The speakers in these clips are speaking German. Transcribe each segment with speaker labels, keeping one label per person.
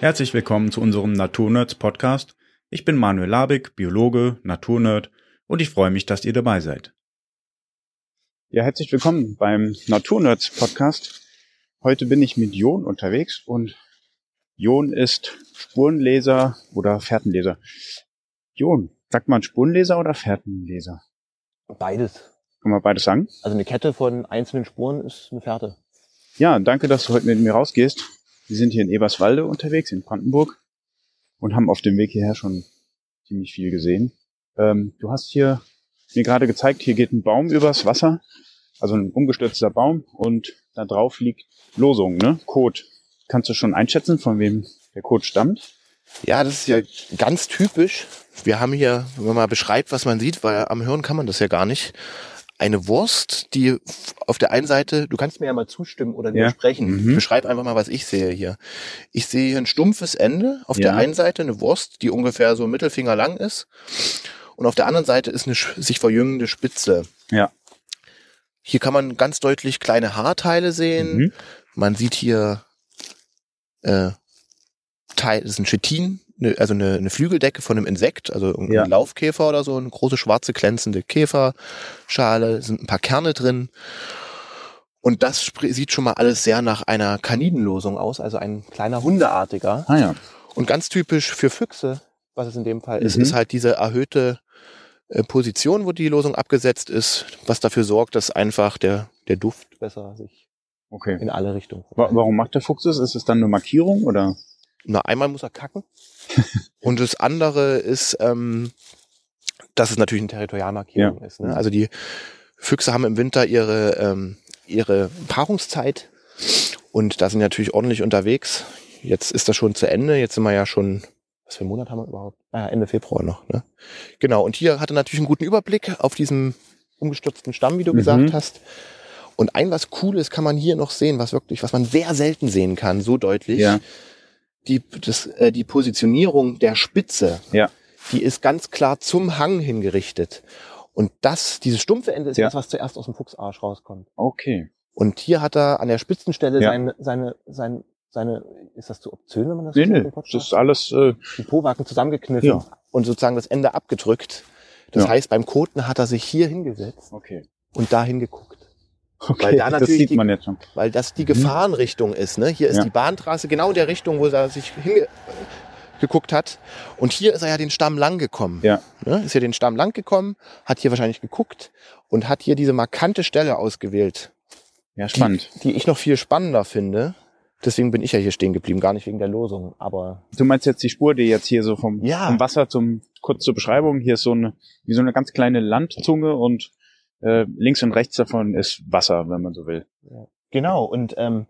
Speaker 1: Herzlich willkommen zu unserem Naturnerds Podcast. Ich bin Manuel Labig, Biologe, Naturnerd und ich freue mich, dass ihr dabei seid. Ja, herzlich willkommen beim Naturnerds Podcast. Heute bin ich mit Jon unterwegs und Jon ist Spurenleser oder Fährtenleser. Jon, sagt man Spurenleser oder Fährtenleser?
Speaker 2: Beides.
Speaker 1: Kann man beides sagen?
Speaker 2: Also eine Kette von einzelnen Spuren ist eine Fährte.
Speaker 1: Ja, danke, dass du heute mit mir rausgehst. Wir sind hier in Eberswalde unterwegs, in Brandenburg, und haben auf dem Weg hierher schon ziemlich viel gesehen. Ähm, du hast hier mir gerade gezeigt, hier geht ein Baum übers Wasser, also ein umgestürzter Baum, und da drauf liegt Losung, ne? Code. Kannst du schon einschätzen, von wem der Code stammt?
Speaker 2: Ja, das ist ja ganz typisch. Wir haben hier, wenn man mal beschreibt, was man sieht, weil am Hören kann man das ja gar nicht, eine Wurst, die auf der einen Seite, du kannst mir ja mal zustimmen oder widersprechen. Ja. Mhm. Beschreib einfach mal, was ich sehe hier. Ich sehe hier ein stumpfes Ende. Auf ja. der einen Seite eine Wurst, die ungefähr so Mittelfinger lang ist. Und auf der anderen Seite ist eine sich verjüngende Spitze.
Speaker 1: Ja.
Speaker 2: Hier kann man ganz deutlich kleine Haarteile sehen. Mhm. Man sieht hier äh, Teil, das ist ein Chitin, ne, also eine, eine Flügeldecke von einem Insekt, also ein ja. Laufkäfer oder so, eine große schwarze glänzende Käferschale, sind ein paar Kerne drin. Und das sieht schon mal alles sehr nach einer Kaninenlosung aus, also ein kleiner Hundeartiger.
Speaker 1: Ah ja.
Speaker 2: Und ganz typisch für Füchse, was es in dem Fall ist, mhm. ist halt diese erhöhte äh, Position, wo die Losung abgesetzt ist, was dafür sorgt, dass einfach der, der Duft besser sich
Speaker 1: okay.
Speaker 2: in alle Richtungen.
Speaker 1: Warum macht der Fuchs das? Ist es dann eine Markierung oder?
Speaker 2: Na, einmal muss er kacken. Und das andere ist, ähm, dass es natürlich eine Territorialmarkierung ja. ist. Ne? Also die Füchse haben im Winter ihre, ähm, ihre Paarungszeit und da sind natürlich ordentlich unterwegs. Jetzt ist das schon zu Ende. Jetzt sind wir ja schon, was für einen Monat haben wir überhaupt? Ah, Ende Februar noch. Ne? Genau. Und hier hat er natürlich einen guten Überblick auf diesem umgestürzten Stamm, wie du mhm. gesagt hast. Und ein was Cooles kann man hier noch sehen, was wirklich, was man sehr selten sehen kann, so deutlich.
Speaker 1: Ja
Speaker 2: die, das, äh, die Positionierung der Spitze,
Speaker 1: ja.
Speaker 2: die ist ganz klar zum Hang hingerichtet. Und das, dieses stumpfe Ende ist ja. das, was zuerst aus dem Fuchsarsch rauskommt.
Speaker 1: Okay.
Speaker 2: Und hier hat er an der Spitzenstelle ja. seine, seine, seine, seine, ist das zu obszön, wenn man das
Speaker 1: nee, so nee, das ist alles, äh,
Speaker 2: die Powaken zusammengekniffen ja. und sozusagen das Ende abgedrückt. Das ja. heißt, beim Koten hat er sich hier hingesetzt.
Speaker 1: Okay.
Speaker 2: Und da hingeguckt.
Speaker 1: Okay, weil da natürlich das sieht die, man jetzt schon.
Speaker 2: Weil das die mhm. Gefahrenrichtung ist. Ne? Hier ist ja. die Bahntrasse genau in der Richtung, wo er sich hingeguckt hat. Und hier ist er ja den Stamm lang gekommen.
Speaker 1: Ja.
Speaker 2: Ne? Ist ja den Stamm lang gekommen, hat hier wahrscheinlich geguckt und hat hier diese markante Stelle ausgewählt.
Speaker 1: Ja, spannend.
Speaker 2: Die, die ich noch viel spannender finde. Deswegen bin ich ja hier stehen geblieben, gar nicht wegen der Losung, aber.
Speaker 1: Du meinst jetzt die Spur, die jetzt hier so vom, ja. vom Wasser zum, kurz zur Beschreibung, hier ist so eine, wie so eine ganz kleine Landzunge und äh, links und rechts davon ist Wasser, wenn man so will.
Speaker 2: Genau, und ähm,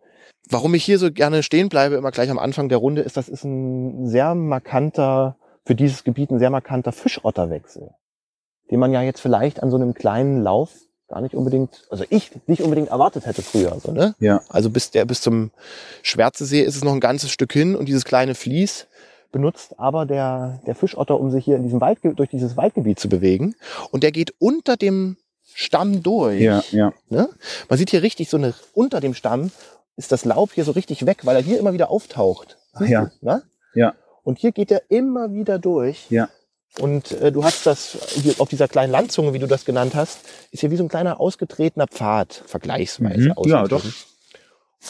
Speaker 2: warum ich hier so gerne stehen bleibe, immer gleich am Anfang der Runde, ist, das ist ein sehr markanter, für dieses Gebiet ein sehr markanter Fischotterwechsel, den man ja jetzt vielleicht an so einem kleinen Lauf gar nicht unbedingt, also ich nicht unbedingt erwartet hätte früher, so, ne?
Speaker 1: Ja.
Speaker 2: Also bis der, bis zum Schwärzesee ist es noch ein ganzes Stück hin und dieses kleine Fließ benutzt aber der, der Fischotter, um sich hier in diesem Wald, durch dieses Waldgebiet zu bewegen. Und der geht unter dem Stamm durch.
Speaker 1: Ja, ja.
Speaker 2: Ne? Man sieht hier richtig so eine, unter dem Stamm ist das Laub hier so richtig weg, weil er hier immer wieder auftaucht.
Speaker 1: Ja.
Speaker 2: Ne?
Speaker 1: Ja.
Speaker 2: Und hier geht er immer wieder durch.
Speaker 1: Ja.
Speaker 2: Und äh, du hast das hier auf dieser kleinen Landzunge, wie du das genannt hast, ist hier wie so ein kleiner ausgetretener Pfad, vergleichsweise.
Speaker 1: Mhm. Ja, doch.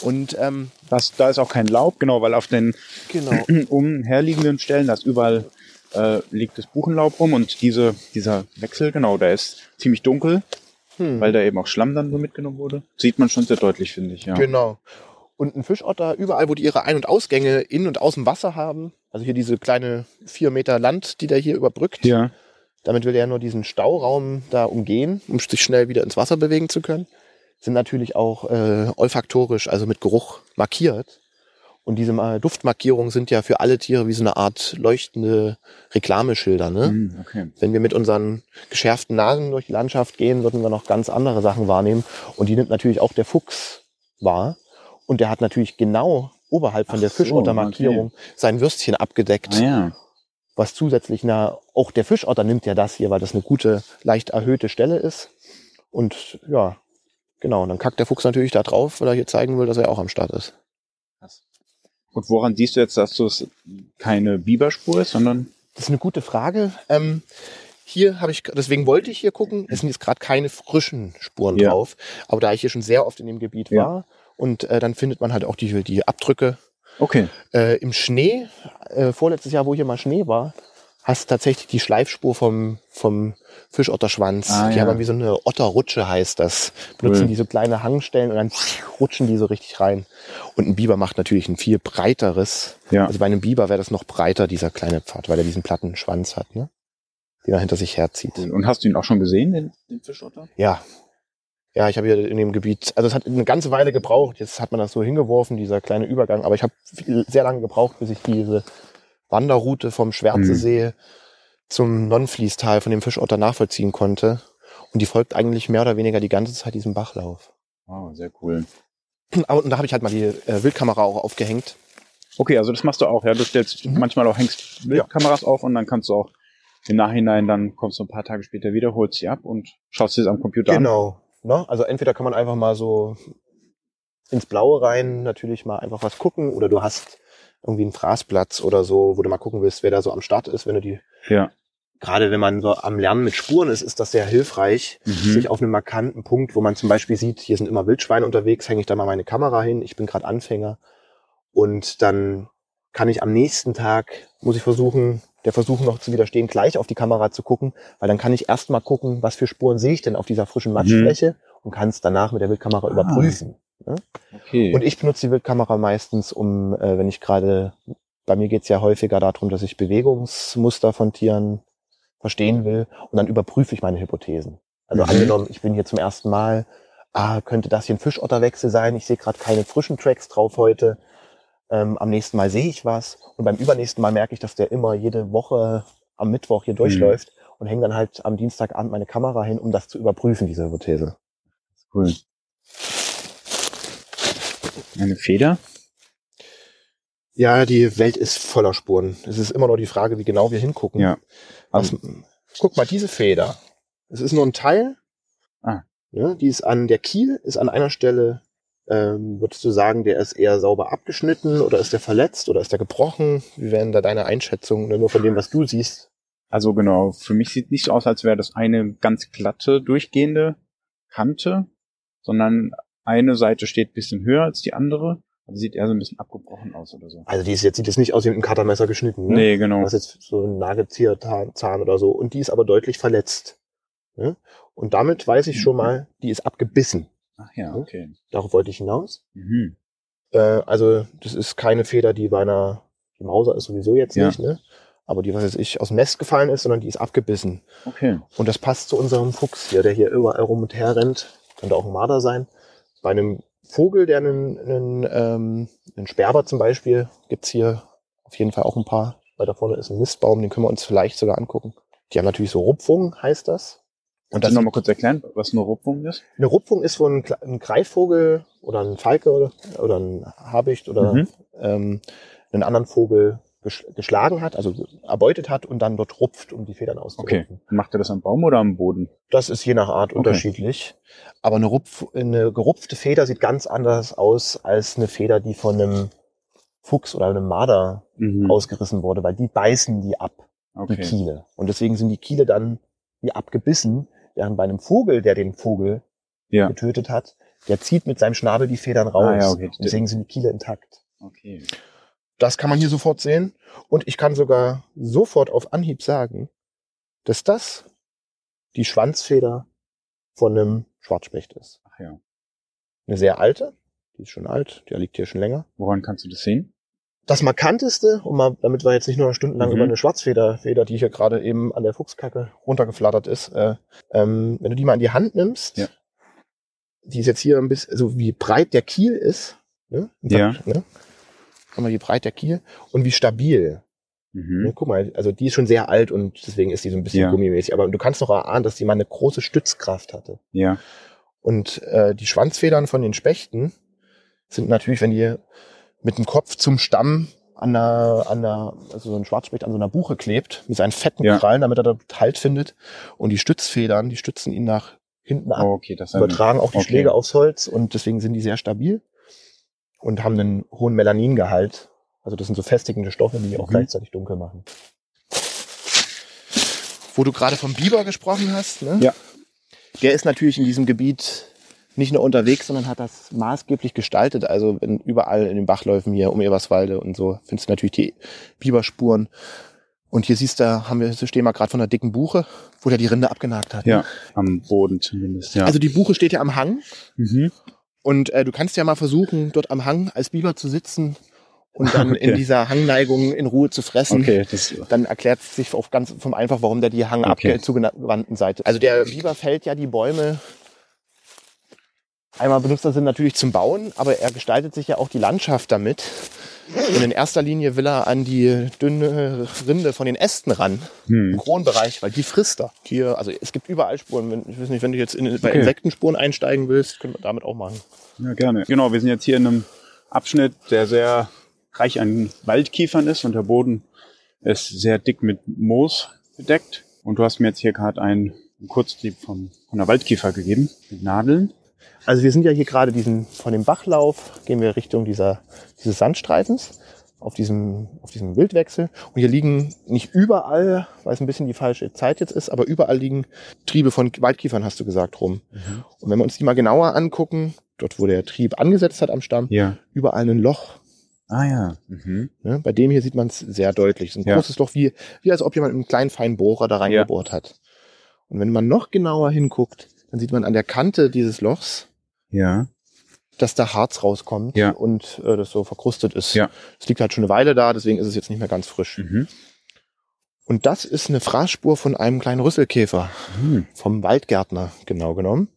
Speaker 2: Und ähm,
Speaker 1: das, da ist auch kein Laub, genau, weil auf den
Speaker 2: genau.
Speaker 1: umherliegenden Stellen, da ist überall äh, liegt das Buchenlaub rum und diese, dieser Wechsel, genau, der ist ziemlich dunkel, hm. weil da eben auch Schlamm dann so mitgenommen wurde. Sieht man schon sehr deutlich, finde ich, ja.
Speaker 2: Genau. Und ein Fischotter, überall, wo die ihre Ein- und Ausgänge in und aus dem Wasser haben, also hier diese kleine vier Meter Land, die der hier überbrückt.
Speaker 1: Ja.
Speaker 2: Damit will er nur diesen Stauraum da umgehen, um sich schnell wieder ins Wasser bewegen zu können. Sind natürlich auch äh, olfaktorisch, also mit Geruch markiert. Und diese Duftmarkierungen sind ja für alle Tiere wie so eine Art leuchtende Reklameschilder. Ne?
Speaker 1: Mm, okay.
Speaker 2: Wenn wir mit unseren geschärften Nasen durch die Landschaft gehen, würden wir noch ganz andere Sachen wahrnehmen. Und die nimmt natürlich auch der Fuchs wahr. Und der hat natürlich genau oberhalb von Ach der Fischottermarkierung okay. sein Würstchen abgedeckt.
Speaker 1: Ah, ja.
Speaker 2: Was zusätzlich, na, auch der Fischotter nimmt ja das hier, weil das eine gute, leicht erhöhte Stelle ist. Und ja, genau, und dann kackt der Fuchs natürlich da drauf, weil er hier zeigen will, dass er auch am Start ist.
Speaker 1: Und woran siehst du jetzt, dass das keine Biberspur ist, sondern?
Speaker 2: Das ist eine gute Frage. Ähm, hier habe ich, deswegen wollte ich hier gucken. Es sind jetzt gerade keine frischen Spuren
Speaker 1: Ja.
Speaker 2: drauf. Aber da ich hier schon sehr oft in dem Gebiet
Speaker 1: Ja.
Speaker 2: war und äh, dann findet man halt auch die, die Abdrücke
Speaker 1: Okay.
Speaker 2: äh, im Schnee. Äh, vorletztes Jahr, wo hier mal Schnee war, hast tatsächlich die Schleifspur vom, vom Fischotterschwanz.
Speaker 1: Ah,
Speaker 2: die
Speaker 1: ja.
Speaker 2: haben wie so eine Otterrutsche heißt das. Benutzen
Speaker 1: Cool.
Speaker 2: die so kleine Hangstellen und dann rutschen die so richtig rein. Und ein Biber macht natürlich ein viel breiteres.
Speaker 1: Ja.
Speaker 2: Also bei einem Biber wäre das noch breiter, dieser kleine Pfad, weil er diesen platten Schwanz hat, ne? Den er hinter sich herzieht.
Speaker 1: Und hast du ihn auch schon gesehen, den, den Fischotter?
Speaker 2: Ja. Ja, ich habe hier in dem Gebiet, also es hat eine ganze Weile gebraucht, jetzt hat man das so hingeworfen, dieser kleine Übergang, aber ich habe sehr lange gebraucht, bis ich diese Wanderroute vom Schwärze
Speaker 1: Mhm.
Speaker 2: Zum Nonnfließtal von dem Fischotter nachvollziehen konnte. Und die folgt eigentlich mehr oder weniger die ganze Zeit diesem Bachlauf.
Speaker 1: Wow, sehr cool.
Speaker 2: Aber- Und da habe ich halt mal die äh, Wildkamera auch aufgehängt.
Speaker 1: Okay, also das machst du auch, ja. Du stellst
Speaker 2: Mhm.
Speaker 1: manchmal auch hängst Bildkameras auf und dann kannst du auch im Nachhinein, dann kommst du ein paar Tage später wieder, holst sie ab und schaust sie am Computer an.
Speaker 2: Genau. Ne? Also entweder kann man einfach mal so ins Blaue rein natürlich mal einfach was gucken oder du hast irgendwie einen Fraßplatz oder so, wo du mal gucken willst, wer da so am Start ist, wenn du die
Speaker 1: Ja.
Speaker 2: gerade wenn man so am Lernen mit Spuren ist, ist das sehr hilfreich,
Speaker 1: Mhm.
Speaker 2: sich auf einem markanten Punkt, wo man zum Beispiel sieht, hier sind immer Wildschweine unterwegs, hänge ich da mal meine Kamera hin, ich bin gerade Anfänger und dann kann ich am nächsten Tag, muss ich versuchen, der Versuch noch zu widerstehen, gleich auf die Kamera zu gucken, weil dann kann ich erst mal gucken, was für Spuren sehe ich denn auf dieser frischen Matschfläche und kann es danach mit der Wildkamera
Speaker 1: Ah.
Speaker 2: überprüfen.
Speaker 1: Okay.
Speaker 2: Und ich benutze die Wildkamera meistens, um, äh, wenn ich gerade, bei mir geht's ja häufiger darum, dass ich Bewegungsmuster von Tieren verstehen will und dann überprüfe ich meine Hypothesen. Also
Speaker 1: Mhm.
Speaker 2: angenommen, ich bin hier zum ersten Mal, ah, könnte das hier ein Fischotterwechsel sein? Ich sehe gerade keine frischen Tracks drauf heute. Ähm, am nächsten Mal sehe ich was und beim übernächsten Mal merke ich, dass der immer jede Woche am Mittwoch hier durchläuft und hänge dann halt am Dienstagabend meine Kamera hin, um das zu überprüfen, diese Hypothese.
Speaker 1: cool. Eine Feder?
Speaker 2: Ja, die Welt ist voller Spuren. Es ist immer noch die Frage, wie genau wir hingucken.
Speaker 1: Ja.
Speaker 2: Was, guck mal, diese Feder. Es ist nur ein Teil.
Speaker 1: Ah.
Speaker 2: Ja, die ist an der Kiel, ist an einer Stelle, ähm, würdest du sagen, der ist eher sauber abgeschnitten oder ist der verletzt oder ist der gebrochen? Wie wären da deine Einschätzungen, nur von dem, was du siehst?
Speaker 1: Also genau, für mich sieht nicht so aus, als wäre das eine ganz glatte, durchgehende Kante, sondern eine Seite steht ein bisschen höher als die andere. Also sieht eher so ein bisschen abgebrochen aus oder so.
Speaker 2: Also die ist jetzt sieht jetzt nicht aus wie mit einem Cuttermesser geschnitten. Ne?
Speaker 1: Nee, genau.
Speaker 2: Das ist jetzt so ein Nagezieherzahn Zahn oder so. Und die ist aber deutlich verletzt. Ne? Und damit weiß ich schon mal, die ist abgebissen.
Speaker 1: Ach ja, okay.
Speaker 2: Darauf wollte ich hinaus.
Speaker 1: Mhm.
Speaker 2: Äh, also das ist keine Feder, die bei einer, die Mauser ist sowieso jetzt
Speaker 1: Ja.
Speaker 2: nicht, ne? Aber die, was weiß ich, aus dem Nest gefallen ist, sondern die ist abgebissen.
Speaker 1: Okay.
Speaker 2: Und das passt zu unserem Fuchs hier, der hier überall rum und her rennt. Könnte auch ein Marder sein. Bei einem Vogel, der einen, einen, ähm, einen Sperber zum Beispiel, gibt's hier auf jeden Fall auch ein paar. Weiter vorne ist ein Mistbaum, den können wir uns vielleicht sogar angucken. Die haben natürlich so Rupfungen, heißt das. Und das
Speaker 1: du noch mal kurz erklären, was eine Rupfung ist?
Speaker 2: eine Rupfung ist, wo ein, ein Greifvogel oder ein Falke oder, oder ein Habicht oder
Speaker 1: Mhm.
Speaker 2: ähm, einen anderen Vogel geschlagen hat, also erbeutet hat und dann dort rupft, um die Federn
Speaker 1: Okay.
Speaker 2: auszurupfen.
Speaker 1: Macht er das am Baum oder am Boden?
Speaker 2: Das ist je nach Art
Speaker 1: Okay.
Speaker 2: unterschiedlich. Aber eine, Rupf eine gerupfte Feder sieht ganz anders aus als eine Feder, die von einem Fuchs oder einem Marder
Speaker 1: Mhm.
Speaker 2: ausgerissen wurde, weil die beißen die ab, die
Speaker 1: Okay.
Speaker 2: Kiele. Und deswegen sind die Kiele dann wie abgebissen, während bei einem Vogel, der den Vogel
Speaker 1: Ja.
Speaker 2: getötet hat, der zieht mit seinem Schnabel die Federn raus.
Speaker 1: Ah, ja, okay.
Speaker 2: Und deswegen sind die Kiele intakt.
Speaker 1: Okay.
Speaker 2: Das kann man hier sofort sehen. Und ich kann sogar sofort auf Anhieb sagen, dass das die Schwanzfeder von einem Schwarzspecht ist.
Speaker 1: Ach ja.
Speaker 2: Eine sehr alte, die ist schon alt, der liegt hier schon länger.
Speaker 1: Woran kannst du das sehen?
Speaker 2: Das markanteste, um mal, damit wir jetzt nicht nur stundenlang
Speaker 1: Mhm.
Speaker 2: über eine Schwarzfeder, Feder, die hier gerade eben an der Fuchskacke runtergeflattert ist, äh, ähm, wenn du die mal in die Hand nimmst,
Speaker 1: Ja.
Speaker 2: die ist jetzt hier ein bisschen, also wie breit der Kiel ist, ne?
Speaker 1: Ja.
Speaker 2: Ne? Guck mal, wie breit der Kiel und wie stabil.
Speaker 1: Mhm.
Speaker 2: Ne, guck mal, also die ist schon sehr alt und deswegen ist die so ein bisschen
Speaker 1: Ja.
Speaker 2: gummimäßig. Aber du kannst noch erahnen, dass die mal eine große Stützkraft hatte.
Speaker 1: Ja.
Speaker 2: Und äh, die Schwanzfedern von den Spechten sind natürlich, wenn die mit dem Kopf zum Stamm an der, an der, also so ein Schwarzspecht an so einer Buche klebt, mit seinen fetten
Speaker 1: Ja.
Speaker 2: Krallen, damit er dort Halt findet. Und die Stützfedern, die stützen ihn nach hinten ab,
Speaker 1: Oh, okay, das ist
Speaker 2: übertragen auch die
Speaker 1: okay.
Speaker 2: Schläge aufs Holz und deswegen sind die sehr stabil und haben einen hohen Melaningehalt. Also das sind so festigende Stoffe, die auch
Speaker 1: Mhm.
Speaker 2: gleichzeitig dunkel machen. Wo du gerade vom Biber gesprochen hast, ne?
Speaker 1: Ja.
Speaker 2: Der ist natürlich in diesem Gebiet nicht nur unterwegs, sondern hat das maßgeblich gestaltet. Also wenn überall in den Bachläufen hier um Eberswalde und so findest du natürlich die Biberspuren. Und hier siehst du, haben wir, stehen wir gerade von einer dicken Buche, wo der die Rinde abgenagt hat.
Speaker 1: Ja, am Boden zumindest, ja.
Speaker 2: Also die Buche steht ja am Hang
Speaker 1: mhm.
Speaker 2: Und äh, du kannst ja mal versuchen, dort am Hang als Biber zu sitzen und dann
Speaker 1: Okay.
Speaker 2: in dieser Hangneigung in Ruhe zu fressen.
Speaker 1: Okay, das,
Speaker 2: Dann erklärt sich auch ganz vom einfach, warum der die
Speaker 1: Okay.
Speaker 2: hangabge zugewandten Seite. Also der Biber fällt ja die Bäume einmal benutzt er sie natürlich zum Bauen, aber er gestaltet sich ja auch die Landschaft damit. Und in erster Linie will er an die dünne Rinde von den Ästen ran, im
Speaker 1: hm.
Speaker 2: Kronbereich, weil die frisst er. Hier, also es gibt überall Spuren. Wenn, ich weiß nicht, wenn du jetzt in, bei
Speaker 1: Okay.
Speaker 2: Insektenspuren einsteigen willst, können wir damit auch machen.
Speaker 1: Ja, gerne. Genau, wir sind jetzt hier in einem Abschnitt, der sehr reich an Waldkiefern ist und der Boden ist sehr dick mit Moos bedeckt. Und du hast mir jetzt hier gerade einen Kurztrieb von, von der Waldkiefer gegeben, mit Nadeln.
Speaker 2: Also wir sind ja hier gerade diesen, von dem Bachlauf, gehen wir Richtung dieser, dieses Sandstreifens auf diesem, auf diesem Wildwechsel. Und hier liegen nicht überall, weil es ein bisschen die falsche Zeit jetzt ist, aber überall liegen Triebe von Waldkiefern, hast du gesagt, rum. Und wenn wir uns die mal genauer angucken, dort wo der Trieb angesetzt hat am Stamm,
Speaker 1: Ja.
Speaker 2: überall ein Loch.
Speaker 1: Ah ja. Mhm.
Speaker 2: Ne? Bei dem hier sieht man es sehr deutlich. Es ist ein
Speaker 1: Ja.
Speaker 2: großes Loch, wie, wie als ob jemand einen kleinen feinen Bohrer da reingebohrt hat. Und wenn man noch genauer hinguckt, dann sieht man an der Kante dieses Lochs,
Speaker 1: Ja.
Speaker 2: dass da Harz rauskommt
Speaker 1: Ja.
Speaker 2: und äh, das so verkrustet ist.
Speaker 1: Ja.
Speaker 2: Es liegt halt schon eine Weile da, deswegen ist es jetzt nicht mehr ganz frisch.
Speaker 1: Mhm.
Speaker 2: Und das ist eine Fraßspur von einem kleinen Rüsselkäfer,
Speaker 1: Hm.
Speaker 2: vom Waldgärtner genau genommen.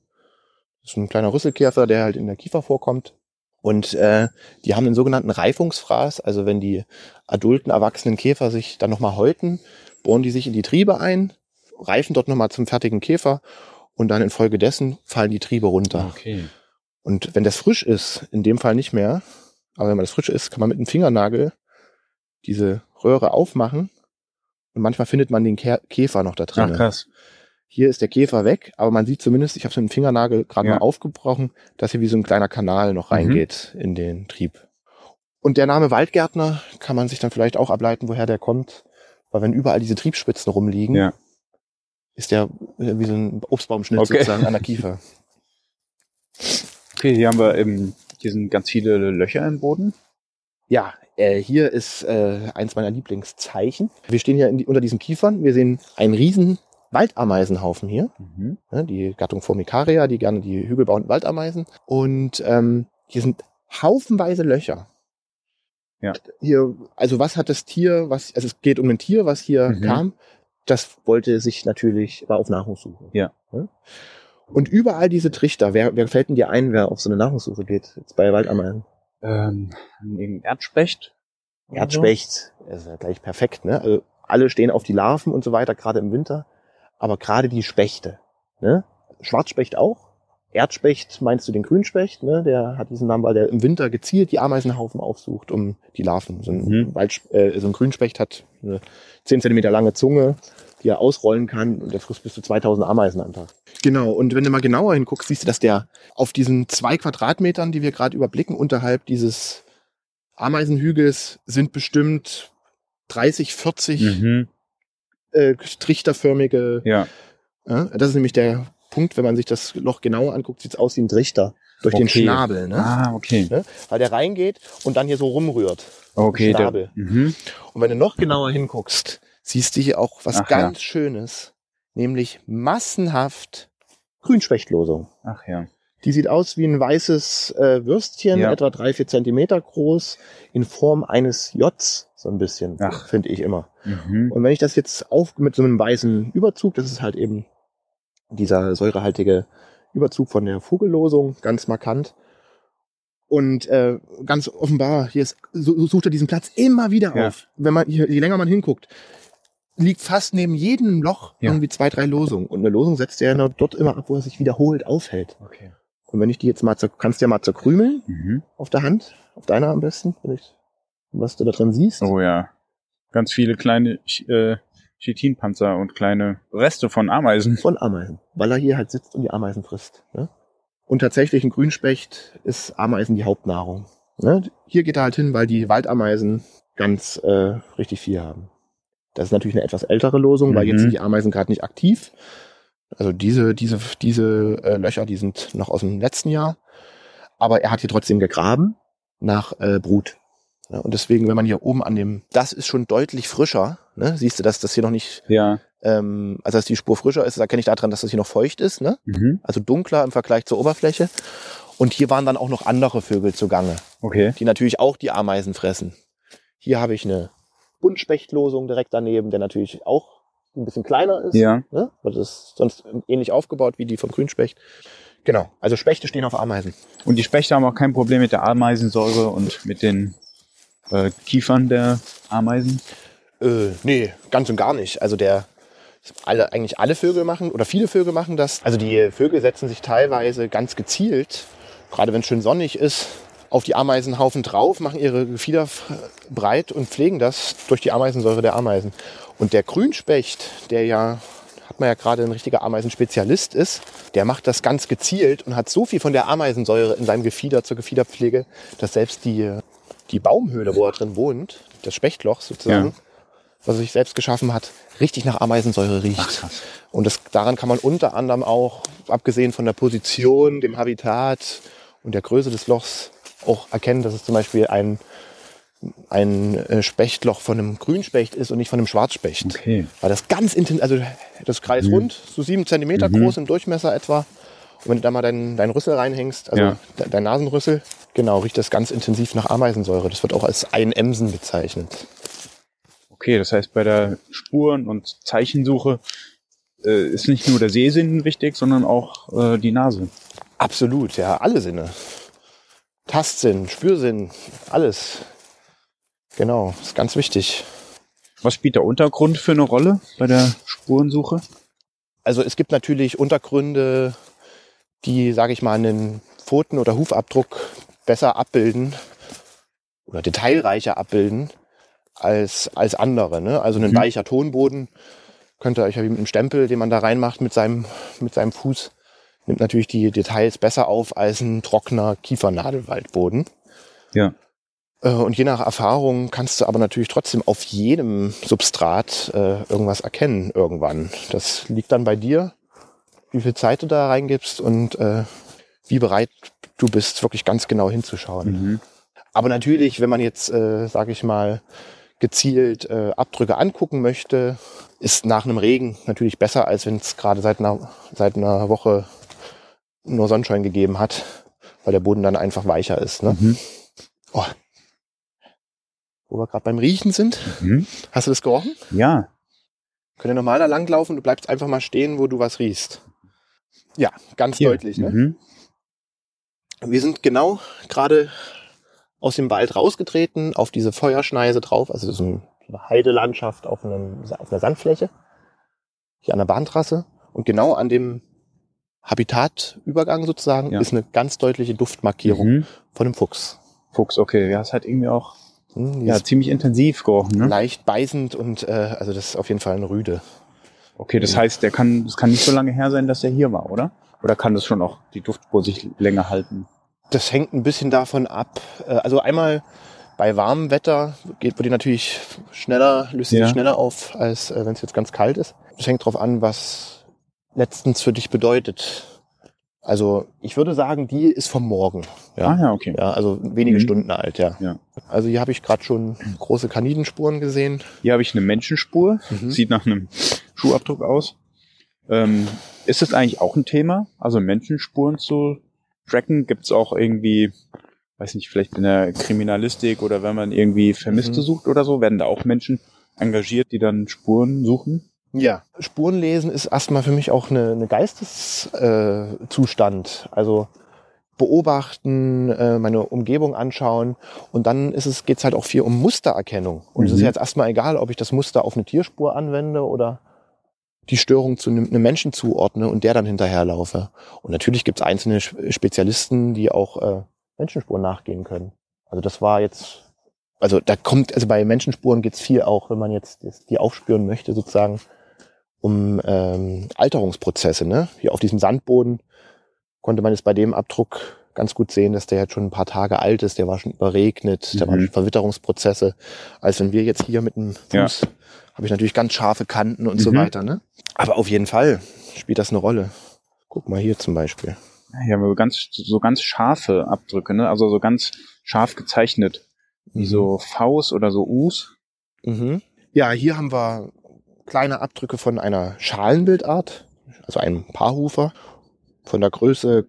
Speaker 2: Das ist ein kleiner Rüsselkäfer, der halt in der Kiefer vorkommt. Und äh, die haben einen sogenannten Reifungsfraß, also wenn die adulten, erwachsenen Käfer sich dann nochmal häuten, bohren die sich in die Triebe ein, reifen dort nochmal zum fertigen Käfer und dann infolgedessen fallen die Triebe runter.
Speaker 1: Okay.
Speaker 2: Und wenn das frisch ist, in dem Fall nicht mehr, aber wenn man das frisch ist, kann man mit einem Fingernagel diese Röhre aufmachen und manchmal findet man den Kä Käfer noch da drin.
Speaker 1: Ach, krass.
Speaker 2: Hier ist der Käfer weg, aber man sieht zumindest, ich habe so einen Fingernagel gerade
Speaker 1: Ja.
Speaker 2: mal aufgebrochen, dass hier wie so ein kleiner Kanal noch
Speaker 1: Mhm.
Speaker 2: reingeht in den Trieb. Und der Name Waldgärtner kann man sich dann vielleicht auch ableiten, woher der kommt, weil wenn überall diese Triebspitzen rumliegen,
Speaker 1: Ja.
Speaker 2: ist der äh, wie so ein Obstbaumschnitt
Speaker 1: Okay.
Speaker 2: sozusagen an der Kiefer.
Speaker 1: Okay, hier haben wir eben, hier sind ganz viele Löcher im Boden.
Speaker 2: Ja, äh, hier ist äh, eins meiner Lieblingszeichen. Wir stehen hier die, unter diesen Kiefern. Wir sehen einen riesen Waldameisenhaufen hier.
Speaker 1: Mhm.
Speaker 2: Ne, die Gattung Formicaria, die gerne die hügelbauenden Waldameisen. Und ähm, hier sind haufenweise Löcher.
Speaker 1: Ja.
Speaker 2: Hier, also was hat das Tier, was, also es geht um ein Tier, was hier
Speaker 1: Mhm.
Speaker 2: kam. Das wollte sich natürlich, war auf Nahrungssuche.
Speaker 1: Ja.
Speaker 2: Ne? Und überall diese Trichter, wer, wer fällt denn dir ein, wer auf so eine Nahrungssuche geht, jetzt bei Waldameisen?
Speaker 1: Ähm, irgendein Erdspecht.
Speaker 2: Erdspecht, ist ja gleich perfekt, ne? Also alle stehen auf die Larven und so weiter, gerade im Winter. Aber gerade die Spechte, ne? Schwarzspecht auch. Erdspecht meinst du den Grünspecht, ne? Der hat diesen Namen, weil der im Winter gezielt die Ameisenhaufen aufsucht, um die Larven. So ein,
Speaker 1: Mhm.
Speaker 2: Wald, äh, so ein Grünspecht hat eine 10 Zentimeter lange Zunge, die er ausrollen kann und der frisst bis zu 2000 Ameisen am Tag. Genau, und wenn du mal genauer hinguckst, siehst du, dass der auf diesen zwei Quadratmetern, die wir gerade überblicken, unterhalb dieses Ameisenhügels sind bestimmt 30, 40
Speaker 1: so? Mhm.
Speaker 2: äh, trichterförmige.
Speaker 1: Ja.
Speaker 2: Ja, das ist nämlich der Punkt, wenn man sich das Loch genauer anguckt, sieht es aus wie ein Trichter durch den
Speaker 1: Okay.
Speaker 2: Schnabel, ne?
Speaker 1: Ah, okay.
Speaker 2: Ne? weil der reingeht und dann hier so rumrührt.
Speaker 1: Okay. Der,
Speaker 2: Schnabel.
Speaker 1: mhm.
Speaker 2: Und wenn du noch genauer hinguckst, siehst du hier auch was
Speaker 1: Ach ja.
Speaker 2: ganz Schönes, nämlich massenhaft Grünspechtlosung.
Speaker 1: Ach ja.
Speaker 2: Die sieht aus wie ein weißes äh, Würstchen,
Speaker 1: Ja.
Speaker 2: etwa drei, vier Zentimeter groß, in Form eines Js, so ein bisschen,
Speaker 1: Ach.
Speaker 2: finde ich immer.
Speaker 1: Mhm.
Speaker 2: Und wenn ich das jetzt auf mit so einem weißen Überzug, das ist halt eben dieser säurehaltige Überzug von der Vogellosung, ganz markant. Und äh, ganz offenbar, hier ist, so, sucht er diesen Platz immer wieder
Speaker 1: Ja.
Speaker 2: auf. Wenn man, je, je länger man hinguckt, liegt fast neben jedem Loch
Speaker 1: Ja.
Speaker 2: irgendwie zwei, drei Losungen. Und eine Losung setzt er ja dort immer ab, wo er sich wiederholt aufhält.
Speaker 1: Okay.
Speaker 2: Und wenn ich die jetzt mal, zer kannst du ja mal zerkrümeln
Speaker 1: Mhm.
Speaker 2: auf der Hand, auf deiner am besten, ich, was du da drin siehst.
Speaker 1: Oh ja. Ganz viele kleine äh, Chitinpanzer und kleine Reste von Ameisen.
Speaker 2: Von Ameisen, weil er hier halt sitzt und die Ameisen frisst. Ne? Und tatsächlich ein Grünspecht ist Ameisen die Hauptnahrung. Ne? Hier geht er halt hin, weil die Waldameisen ganz äh, richtig viel haben. Das ist natürlich eine etwas ältere Losung, weil jetzt
Speaker 1: Mhm.
Speaker 2: sind die Ameisen gerade nicht aktiv. Also diese, diese, diese äh, Löcher, die sind noch aus dem letzten Jahr. Aber er hat hier trotzdem gegraben nach äh, Brut. Ja, und deswegen, wenn man hier oben an dem, das ist schon deutlich frischer. Ne? Siehst du, dass das hier noch nicht,
Speaker 1: Ja.
Speaker 2: ähm, also dass die Spur frischer ist, das erkenne ich daran, dass das hier noch feucht ist. Ne?
Speaker 1: Mhm.
Speaker 2: Also dunkler im Vergleich zur Oberfläche. Und hier waren dann auch noch andere Vögel zugange
Speaker 1: Okay.
Speaker 2: die natürlich auch die Ameisen fressen. Hier habe ich eine Buntspechtlosung direkt daneben, der natürlich auch ein bisschen kleiner ist.
Speaker 1: Ja.
Speaker 2: Ne? Weil das ist sonst ähnlich aufgebaut wie die vom Grünspecht. Genau. Also Spechte stehen auf Ameisen.
Speaker 1: Und die Spechte haben auch kein Problem mit der Ameisensäure und mit den äh, Kiefern der Ameisen.
Speaker 2: Äh, nee, ganz und gar nicht. Also der alle, eigentlich alle Vögel machen oder viele Vögel machen das. Also die Vögel setzen sich teilweise ganz gezielt, gerade wenn es schön sonnig ist, auf die Ameisenhaufen drauf, machen ihre Gefieder breit und pflegen das durch die Ameisensäure der Ameisen. Und der Grünspecht, der ja, hat man ja gerade ein richtiger Ameisenspezialist ist, der macht das ganz gezielt und hat so viel von der Ameisensäure in seinem Gefieder zur Gefiederpflege, dass selbst die, die Baumhöhle, wo er drin wohnt, das Spechtloch sozusagen,
Speaker 1: Ja.
Speaker 2: was er sich selbst geschaffen hat, richtig nach Ameisensäure riecht.
Speaker 1: krass.
Speaker 2: Und das, daran kann man unter anderem auch, abgesehen von der Position, dem Habitat und der Größe des Lochs, auch erkennen, dass es zum Beispiel ein, ein äh, Spechtloch von einem Grünspecht ist und nicht von einem Schwarzspecht.
Speaker 1: Okay.
Speaker 2: Weil das ganz intensiv, also das Kreis rund, so sieben Zentimeter
Speaker 1: Mhm.
Speaker 2: groß im Durchmesser etwa. Und wenn du da mal deinen, deinen Rüssel reinhängst, also
Speaker 1: Ja.
Speaker 2: de, dein Nasenrüssel, genau, riecht das ganz intensiv nach Ameisensäure. Das wird auch als Einämsen bezeichnet.
Speaker 1: Okay, das heißt, bei der Spuren- und Zeichensuche äh, ist nicht nur der Sehsinn wichtig, sondern auch äh, die Nase.
Speaker 2: Absolut, ja, alle Sinne. Tastsinn, Spürsinn, alles. Genau, ist ganz wichtig.
Speaker 1: Was spielt der Untergrund für eine Rolle bei der Spurensuche?
Speaker 2: Also es gibt natürlich Untergründe, die, sage ich mal, einen Pfoten- oder Hufabdruck besser abbilden oder detailreicher abbilden als, als andere. Ne? Also ein
Speaker 1: Mhm.
Speaker 2: weicher Tonboden könnte euch ja wie mit einem Stempel, den man da reinmacht mit seinem, mit seinem Fuß, nimmt natürlich die Details besser auf als ein trockener Kiefernadelwaldboden.
Speaker 1: Ja.
Speaker 2: Äh, Und je nach Erfahrung kannst du aber natürlich trotzdem auf jedem Substrat äh, irgendwas erkennen irgendwann. Das liegt dann bei dir, wie viel Zeit du da reingibst und äh, wie bereit du bist, wirklich ganz genau hinzuschauen.
Speaker 1: Mhm.
Speaker 2: Aber natürlich, wenn man jetzt, äh, sage ich mal, gezielt äh, Abdrücke angucken möchte, ist nach einem Regen natürlich besser, als wenn es gerade seit einer, seit einer Woche nur Sonnenschein gegeben hat, weil der Boden dann einfach weicher ist. Ne?
Speaker 1: Mhm.
Speaker 2: Oh. Wo wir gerade beim Riechen sind,
Speaker 1: Mhm.
Speaker 2: hast du das gerochen?
Speaker 1: Ja.
Speaker 2: Wir normal da langlaufen, du bleibst einfach mal stehen, wo du was riechst. Ja, ganz
Speaker 1: Hier.
Speaker 2: deutlich. Ne?
Speaker 1: Mhm.
Speaker 2: Wir sind genau gerade aus dem Wald rausgetreten, auf diese Feuerschneise drauf, also so eine Heidelandschaft auf, einem, auf einer Sandfläche, hier an der Bahntrasse. Und genau an dem Habitatübergang sozusagen
Speaker 1: Ja.
Speaker 2: ist eine ganz deutliche Duftmarkierung
Speaker 1: Mhm.
Speaker 2: von einem Fuchs.
Speaker 1: Fuchs, okay. Ja, es hat irgendwie auch
Speaker 2: Hm,
Speaker 1: ja, ziemlich intensiv gerochen. Ne?
Speaker 2: leicht beißend und äh, also das ist auf jeden Fall eine Rüde.
Speaker 1: Okay, das heißt, der kann, es kann nicht so lange her sein, dass er hier war, oder? Oder kann das schon auch die Duftspur sich länger halten?
Speaker 2: Das hängt ein bisschen davon ab. äh, Also einmal bei warmem Wetter geht, wird die natürlich schneller, löst sie
Speaker 1: Ja.
Speaker 2: schneller auf, als äh, wenn es jetzt ganz kalt ist. Das hängt drauf an, was letztens für dich bedeutet. Also ich würde sagen, die ist vom Morgen. Ja.
Speaker 1: Ah ja, okay.
Speaker 2: Ja, also wenige
Speaker 1: Mhm.
Speaker 2: Stunden alt, ja.
Speaker 1: Ja.
Speaker 2: Also hier habe ich gerade schon große Kanidenspuren gesehen.
Speaker 1: Hier habe ich eine Menschenspur.
Speaker 2: Mhm.
Speaker 1: Sieht nach einem Schuhabdruck aus. Ähm, ist das eigentlich auch ein Thema? Also Menschenspuren zu tracken? Gibt es auch irgendwie, weiß nicht, vielleicht in der Kriminalistik oder wenn man irgendwie Vermisste
Speaker 2: Mhm.
Speaker 1: sucht oder so, werden da auch Menschen engagiert, die dann Spuren suchen?
Speaker 2: Ja. Spurenlesen ist erstmal für mich auch eine, eine Geisteszustand. Äh, also beobachten, äh, meine Umgebung anschauen und dann ist es, geht's halt auch viel um Mustererkennung. Und es ist
Speaker 1: Mhm.
Speaker 2: jetzt erstmal egal, ob ich das Muster auf eine Tierspur anwende oder die Störung zu einem Menschen zuordne und der dann hinterherlaufe. Und natürlich gibt's einzelne Sp- Spezialisten, die auch äh, Menschenspuren nachgehen können. Also das war jetzt, also da kommt, also bei Menschenspuren geht's viel auch, wenn man jetzt die aufspüren möchte, sozusagen um ähm, Alterungsprozesse. Ne? Hier auf diesem Sandboden konnte man jetzt bei dem Abdruck ganz gut sehen, dass der jetzt schon ein paar Tage alt ist, der war schon überregnet, der
Speaker 1: Mhm.
Speaker 2: war schon Verwitterungsprozesse. Als wenn wir jetzt hier mit dem
Speaker 1: Ja.
Speaker 2: Fuß, habe ich natürlich ganz scharfe Kanten und so
Speaker 1: Mhm.
Speaker 2: weiter. Ne? Aber auf jeden Fall spielt das eine Rolle. Guck mal hier zum Beispiel.
Speaker 1: Hier haben wir ganz, so ganz scharfe Abdrücke, ne? Also so ganz scharf gezeichnet. Wie so Vs oder so Us.
Speaker 2: Mhm. Ja, hier haben wir kleine Abdrücke von einer Schalenbildart, also einem Paarhufer. Von der Größe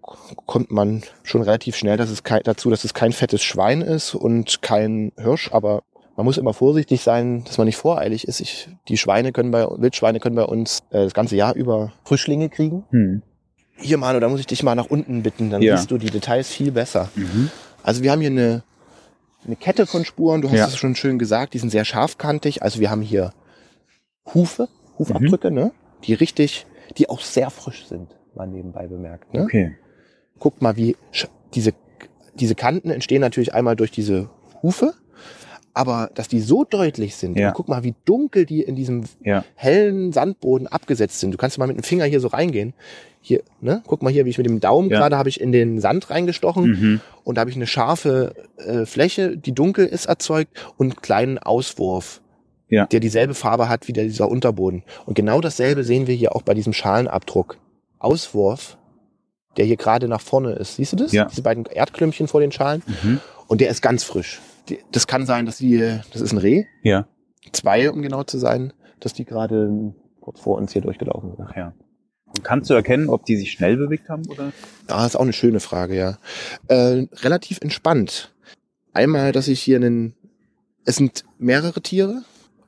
Speaker 2: kommt man schon relativ schnell dass es kein, dazu, dass es kein fettes Schwein ist und kein Hirsch, aber man muss immer vorsichtig sein, dass man nicht voreilig ist. Ich, die Schweine können bei, Wildschweine können bei uns äh, das ganze Jahr über Frischlinge kriegen.
Speaker 1: Hm.
Speaker 2: Hier, Manu, da muss ich dich mal nach unten bitten, dann
Speaker 1: Ja.
Speaker 2: siehst du die Details viel besser.
Speaker 1: Mhm.
Speaker 2: Also wir haben hier eine, eine Kette von Spuren, du hast
Speaker 1: Ja.
Speaker 2: es schon schön gesagt, die sind sehr scharfkantig. Also wir haben hier Hufe, Hufabdrücke,
Speaker 1: Mhm.
Speaker 2: ne? die richtig, die auch sehr frisch sind, mal nebenbei bemerkt. Ne?
Speaker 1: Okay.
Speaker 2: Guckt mal, wie diese, diese Kanten entstehen natürlich einmal durch diese Hufe, aber dass die so deutlich sind,
Speaker 1: Ja.
Speaker 2: guck mal, wie dunkel die in diesem
Speaker 1: Ja.
Speaker 2: hellen Sandboden abgesetzt sind. Du kannst mal mit dem Finger hier so reingehen. Hier, ne? Guck mal hier, wie ich mit dem Daumen
Speaker 1: Ja.
Speaker 2: gerade habe ich in den Sand reingestochen
Speaker 1: Mhm.
Speaker 2: und da habe ich eine scharfe äh, Fläche, die dunkel ist, erzeugt und einen kleinen Auswurf,
Speaker 1: Ja.
Speaker 2: der dieselbe Farbe hat wie der, dieser Unterboden. Und genau dasselbe sehen wir hier auch bei diesem Schalenabdruck. Auswurf, der hier gerade nach vorne ist. Siehst du das?
Speaker 1: Ja.
Speaker 2: Diese beiden Erdklümpchen vor den Schalen.
Speaker 1: Mhm.
Speaker 2: Und der ist ganz frisch. Das kann sein, dass die, das ist ein Reh,
Speaker 1: Ja.
Speaker 2: zwei, um genau zu sein, dass die gerade kurz vor uns hier durchgelaufen sind.
Speaker 1: Ach ja. Und kannst du erkennen, ob die sich schnell bewegt haben oder?
Speaker 2: Ah, ist auch eine schöne Frage, ja. Äh, relativ entspannt. Einmal, dass ich hier einen, es sind mehrere Tiere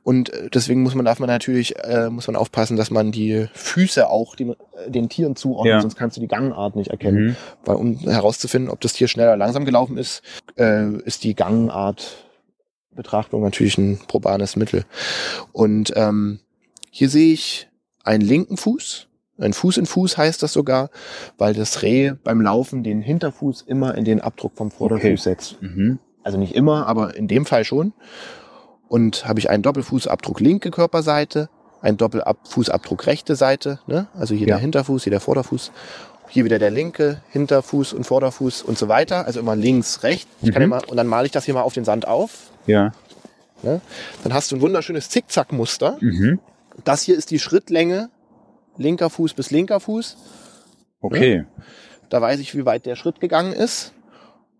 Speaker 2: und äh, deswegen muss man, darf man natürlich, äh, muss man aufpassen, dass man die Füße auch dem, äh, den Tieren zuordnet,
Speaker 1: Ja.
Speaker 2: sonst kannst du die Gangart nicht erkennen.
Speaker 1: Mhm.
Speaker 2: Weil um herauszufinden, ob das Tier schnell oder langsam gelaufen ist, äh, ist die Gangart Betrachtung natürlich ein probanes Mittel. Und ähm, hier sehe ich einen linken Fuß. Ein Fuß in Fuß heißt das sogar, weil das Reh beim Laufen den Hinterfuß immer in den Abdruck vom Vorderfuß
Speaker 1: Okay.
Speaker 2: setzt.
Speaker 1: Mhm.
Speaker 2: Also nicht immer, aber in dem Fall schon. Und habe ich einen Doppelfußabdruck linke Körperseite, einen Doppelfußabdruck rechte Seite, ne? also hier
Speaker 1: Ja.
Speaker 2: der Hinterfuß, hier der Vorderfuß, hier wieder der linke Hinterfuß und Vorderfuß und so weiter. Also immer links, rechts. Ich kann
Speaker 1: Mhm.
Speaker 2: mal, und dann male ich das hier mal auf den Sand auf.
Speaker 1: Ja.
Speaker 2: Ne? Dann hast du ein wunderschönes Zickzackmuster.
Speaker 1: Mhm.
Speaker 2: Das hier ist die Schrittlänge, linker Fuß bis linker Fuß.
Speaker 1: Okay.
Speaker 2: Da weiß ich, wie weit der Schritt gegangen ist.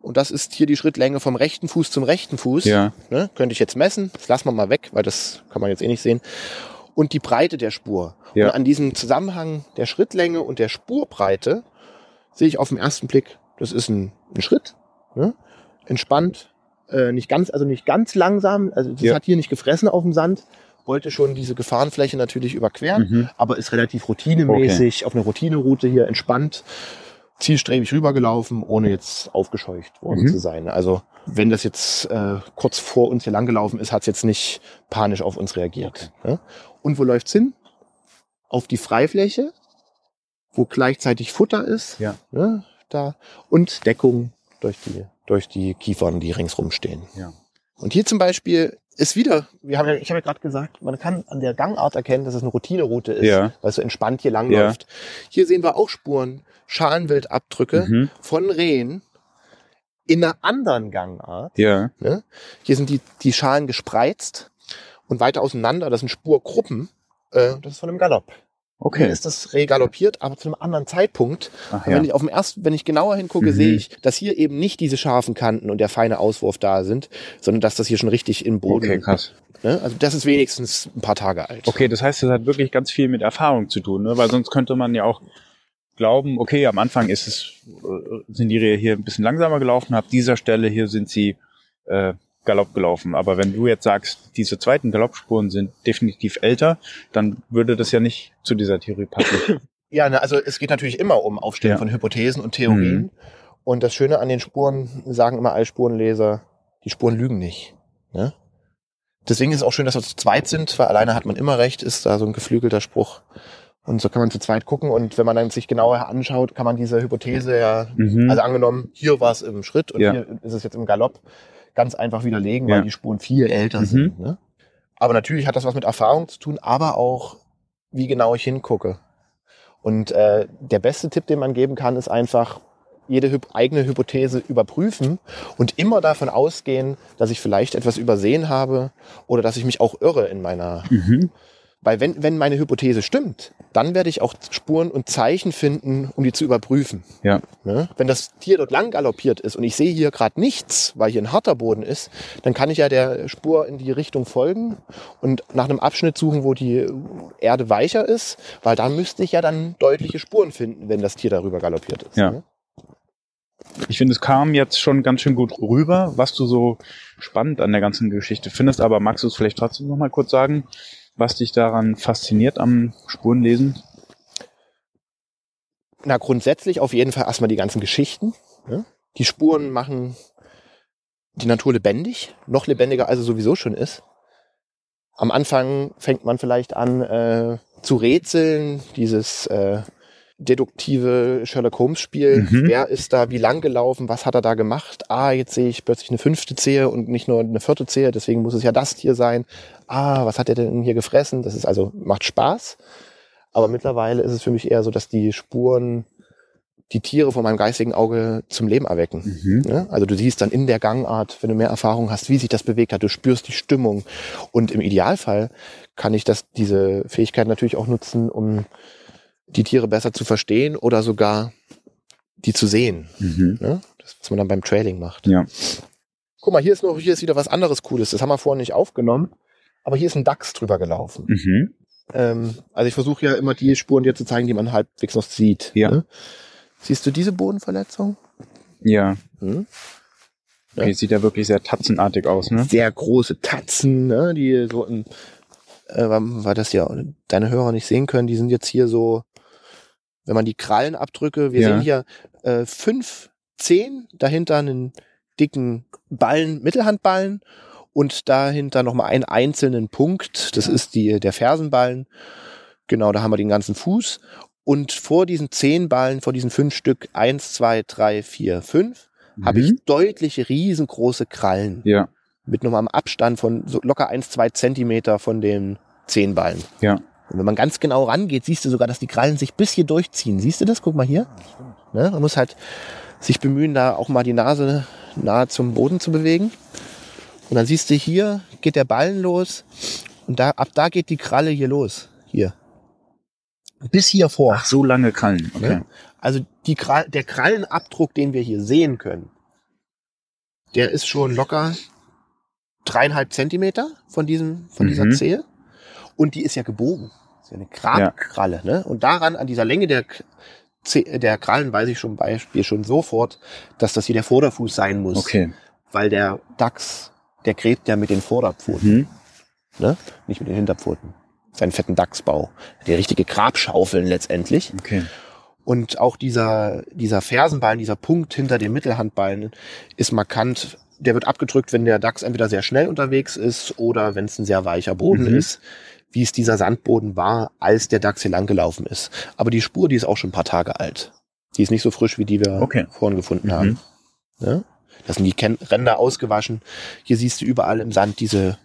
Speaker 2: Und das ist hier die Schrittlänge vom rechten Fuß zum rechten Fuß.
Speaker 1: Ja.
Speaker 2: Ne? Könnte ich jetzt messen. Das lassen wir mal weg, weil das kann man jetzt eh nicht sehen. Und die Breite der Spur.
Speaker 1: Ja.
Speaker 2: Und an diesem Zusammenhang der Schrittlänge und der Spurbreite sehe ich auf den ersten Blick, das ist ein, ein Schritt. Ne? Entspannt. Äh, nicht ganz, also nicht ganz langsam. Also das
Speaker 1: Ja.
Speaker 2: hat hier nicht gefressen auf dem Sand. Wollte schon diese Gefahrenfläche natürlich überqueren
Speaker 1: Mhm.
Speaker 2: aber ist relativ routinemäßig auf einer Routineroute hier entspannt, zielstrebig rübergelaufen, ohne jetzt aufgescheucht worden
Speaker 1: Mhm.
Speaker 2: zu sein. Also wenn das jetzt äh, kurz vor uns hier langgelaufen ist, hat es jetzt nicht panisch auf uns reagiert. Ne? Und wo läuft's hin? Auf die Freifläche, wo gleichzeitig Futter ist,
Speaker 1: Ja.
Speaker 2: ne? da und Deckung durch die durch die Kiefern, die ringsrum stehen.
Speaker 1: Ja.
Speaker 2: Und hier zum Beispiel ist wieder, wir haben ja, ich habe ja gerade gesagt, man kann an der Gangart erkennen, dass es eine Routineroute ist,
Speaker 1: Ja.
Speaker 2: weil es so entspannt hier
Speaker 1: Ja.
Speaker 2: langläuft. Hier sehen wir auch Spuren, Schalenwildabdrücke
Speaker 1: Mhm.
Speaker 2: von Rehen in einer anderen Gangart.
Speaker 1: Ja.
Speaker 2: Ne? Hier sind die, die Schalen gespreizt und weiter auseinander, das sind Spurgruppen. Äh, das ist von einem Galopp.
Speaker 1: Okay.
Speaker 2: ist das Reh galoppiert, aber zu einem anderen Zeitpunkt.
Speaker 1: Ach ja.
Speaker 2: Wenn ich auf dem ersten, wenn ich genauer hingucke,
Speaker 1: Mhm.
Speaker 2: sehe ich, dass hier eben nicht diese scharfen Kanten und der feine Auswurf da sind, sondern dass das hier schon richtig im Boden.
Speaker 1: Okay, krass.
Speaker 2: Ne? Also das ist wenigstens ein paar Tage alt.
Speaker 1: Okay, das heißt, das hat wirklich ganz viel mit Erfahrung zu tun, ne? weil sonst könnte man ja auch glauben, okay, am Anfang ist es, äh, sind die Rehe hier ein bisschen langsamer gelaufen, ab dieser Stelle hier sind sie äh, Galopp gelaufen. Aber wenn du jetzt sagst, diese zweiten Galoppspuren sind definitiv älter, dann würde das ja nicht zu dieser Theorie passen.
Speaker 2: Ja, ne, also es geht natürlich immer um Aufstellen
Speaker 1: Ja.
Speaker 2: von Hypothesen und Theorien.
Speaker 1: Mhm.
Speaker 2: Und das Schöne an den Spuren, sagen immer alle Spurenleser, die Spuren lügen nicht. Ne? Deswegen ist es auch schön, dass wir zu zweit sind, weil alleine hat man immer recht, ist da so ein geflügelter Spruch. Und so kann man zu zweit gucken und wenn man dann sich genauer anschaut, kann man diese Hypothese ja,
Speaker 1: Mhm.
Speaker 2: also angenommen, hier war es im Schritt und
Speaker 1: Ja.
Speaker 2: hier ist es jetzt im Galopp, ganz einfach widerlegen,
Speaker 1: Ja.
Speaker 2: weil die Spuren viel älter
Speaker 1: Mhm.
Speaker 2: sind. Ne? Aber natürlich hat das was mit Erfahrung zu tun, aber auch, wie genau ich hingucke. Und äh, der beste Tipp, den man geben kann, ist einfach jede Hy eigene Hypothese überprüfen und immer davon ausgehen, dass ich vielleicht etwas übersehen habe oder dass ich mich auch irre in meiner. Mhm. Weil wenn, wenn meine Hypothese stimmt, dann werde ich auch Spuren und Zeichen finden, um die zu überprüfen.
Speaker 1: Ja.
Speaker 2: Ne? Wenn das Tier dort lang galoppiert ist und ich sehe hier gerade nichts, weil hier ein harter Boden ist, dann kann ich ja der Spur in die Richtung folgen und nach einem Abschnitt suchen, wo die Erde weicher ist, weil da müsste ich ja dann deutliche Spuren finden, wenn das Tier darüber galoppiert ist.
Speaker 1: Ja.
Speaker 2: Ne?
Speaker 1: Ich finde, es kam jetzt schon ganz schön gut rüber, was du so spannend an der ganzen Geschichte findest. Aber magst du es vielleicht trotzdem noch mal kurz sagen, was dich daran fasziniert am Spurenlesen?
Speaker 2: Na, grundsätzlich auf jeden Fall erstmal die ganzen Geschichten. Ne? Die Spuren machen die Natur lebendig, noch lebendiger als sie sowieso schon ist. Am Anfang fängt man vielleicht an äh, zu rätseln, dieses äh, deduktive Sherlock Holmes Spiel. Mhm. Wer ist da wie lang gelaufen? Was hat er da gemacht? Ah, jetzt sehe ich plötzlich eine fünfte Zehe und nicht nur eine vierte Zehe. Deswegen muss es ja das Tier sein. Ah, was hat er denn hier gefressen? Das ist also, macht Spaß. Aber mittlerweile ist es für mich eher so, dass die Spuren die Tiere vor meinem geistigen Auge zum Leben erwecken. Mhm. Ja? Also du siehst dann in der Gangart, wenn du mehr Erfahrung hast, wie sich das bewegt hat, du spürst die Stimmung. Und im Idealfall kann ich das, diese Fähigkeit natürlich auch nutzen, um die Tiere besser zu verstehen oder sogar die zu sehen. Mhm. Ne? Das, was man dann beim Trailing macht.
Speaker 1: Ja.
Speaker 2: Guck mal, hier ist noch, hier ist wieder was anderes Cooles. Das haben wir vorhin nicht aufgenommen. Aber hier ist ein Dachs drüber gelaufen. Mhm. Ähm, also ich versuche ja immer die Spuren dir zu zeigen, die man halbwegs noch sieht.
Speaker 1: Ja. Ne?
Speaker 2: Siehst du diese Bodenverletzung?
Speaker 1: Ja. Hm? Okay, ja. sieht ja wirklich sehr tatzenartig aus, ne?
Speaker 2: Sehr große Tatzen, ne? Die so im, äh, weil das ja deine Hörer nicht sehen können, die sind jetzt hier so wenn man die Krallenabdrücke, wir ja. sehen hier äh, fünf, zehn, dahinter einen dicken Ballen, Mittelhandballen und dahinter nochmal einen einzelnen Punkt, das ist die, der Fersenballen. Genau, da haben wir den ganzen Fuß. Und vor diesen zehn Ballen, vor diesen fünf Stück, eins, zwei, drei, vier, fünf, mhm. habe ich deutliche, riesengroße Krallen.
Speaker 1: Ja.
Speaker 2: Mit nochmal einem Abstand von so locker eins, zwei Zentimeter von den zehn Ballen.
Speaker 1: Ja.
Speaker 2: Und wenn man ganz genau rangeht, siehst du sogar, dass die Krallen sich bis hier durchziehen. Siehst du das? Guck mal hier. Ja, ne? Man muss halt sich bemühen, da auch mal die Nase nahe zum Boden zu bewegen. Und dann siehst du hier geht der Ballen los und da ab da geht die Kralle hier los. Hier. Bis hier vor.
Speaker 1: Ach, so lange Krallen.
Speaker 2: Okay. Ja? Also die Krall, der Krallenabdruck, den wir hier sehen können, der ist schon locker dreieinhalb Zentimeter von diesem, von mhm. dieser Zehe. Und die ist ja gebogen. Das ist ja eine Grabkralle. Ja. Ne? Und daran, an dieser Länge der, der Krallen, weiß ich schon Beispiel schon sofort, dass das hier der Vorderfuß sein muss.
Speaker 1: Okay.
Speaker 2: Weil der Dachs, der gräbt ja mit den Vorderpfoten. Mhm. Ne? Nicht mit den Hinterpfoten. Seinen fetten Dachsbau. Die richtige Grabschaufeln letztendlich.
Speaker 1: Okay.
Speaker 2: Und auch dieser, dieser Fersenballen, dieser Punkt hinter dem Mittelhandballen ist markant. Der wird abgedrückt, wenn der Dachs entweder sehr schnell unterwegs ist oder wenn es ein sehr weicher Boden mhm. ist wie es dieser Sandboden war, als der Dachs hier lang gelaufen ist. Aber die Spur, die ist auch schon ein paar Tage alt. Die ist nicht so frisch, wie die wir okay. vorhin gefunden mhm. haben. Ja? Das sind die Ränder ausgewaschen. Hier siehst du überall im Sand diese,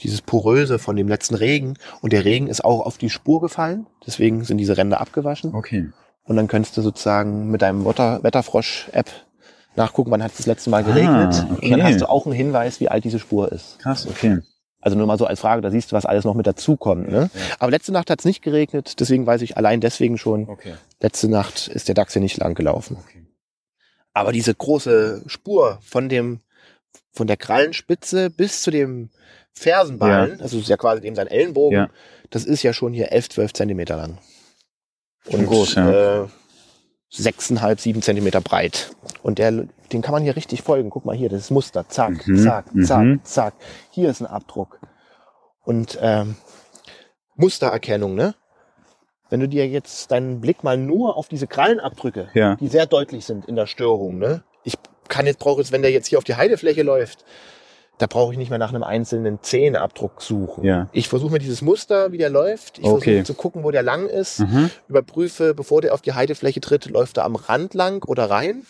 Speaker 2: dieses Poröse von dem letzten Regen. Und der Regen ist auch auf die Spur gefallen. Deswegen sind diese Ränder abgewaschen.
Speaker 1: Okay.
Speaker 2: Und dann könntest du sozusagen mit deinem Wetter Wetterfrosch-App nachgucken, wann hat es das letzte Mal geregnet. Ah, okay. Und dann hast du auch einen Hinweis, wie alt diese Spur ist.
Speaker 1: Krass, okay.
Speaker 2: Also nur mal so als Frage, da siehst du, was alles noch mit dazukommt. Ne? Ja. Aber letzte Nacht hat es nicht geregnet, deswegen weiß ich allein deswegen schon,
Speaker 1: okay.
Speaker 2: letzte Nacht ist der Dachs hier nicht lang gelaufen. Okay. Aber diese große Spur von dem, von der Krallenspitze bis zu dem Fersenballen, ja. also ist ja quasi dem sein Ellenbogen, ja. das ist ja schon hier elf, zwölf Zentimeter lang. Und groß, ja. äh, sechseinhalb, sieben Zentimeter breit. Und der, den kann man hier richtig folgen. Guck mal hier, das ist Muster. Zack, mhm. zack, zack, mhm. zack. Hier ist ein Abdruck. Und ähm, Mustererkennung, ne? Wenn du dir jetzt deinen Blick mal nur auf diese Krallenabdrücke,
Speaker 1: ja.
Speaker 2: die sehr deutlich sind in der Störung, ne? Ich kann jetzt, brauche jetzt, wenn der jetzt hier auf die Heidefläche läuft, da brauche ich nicht mehr nach einem einzelnen Zehenabdruck suchen.
Speaker 1: Ja.
Speaker 2: Ich versuche mir dieses Muster, wie der läuft. Ich
Speaker 1: okay.
Speaker 2: versuche zu gucken, wo der lang ist. Mhm. Überprüfe, bevor der auf die Heidefläche tritt, läuft er am Rand lang oder rein.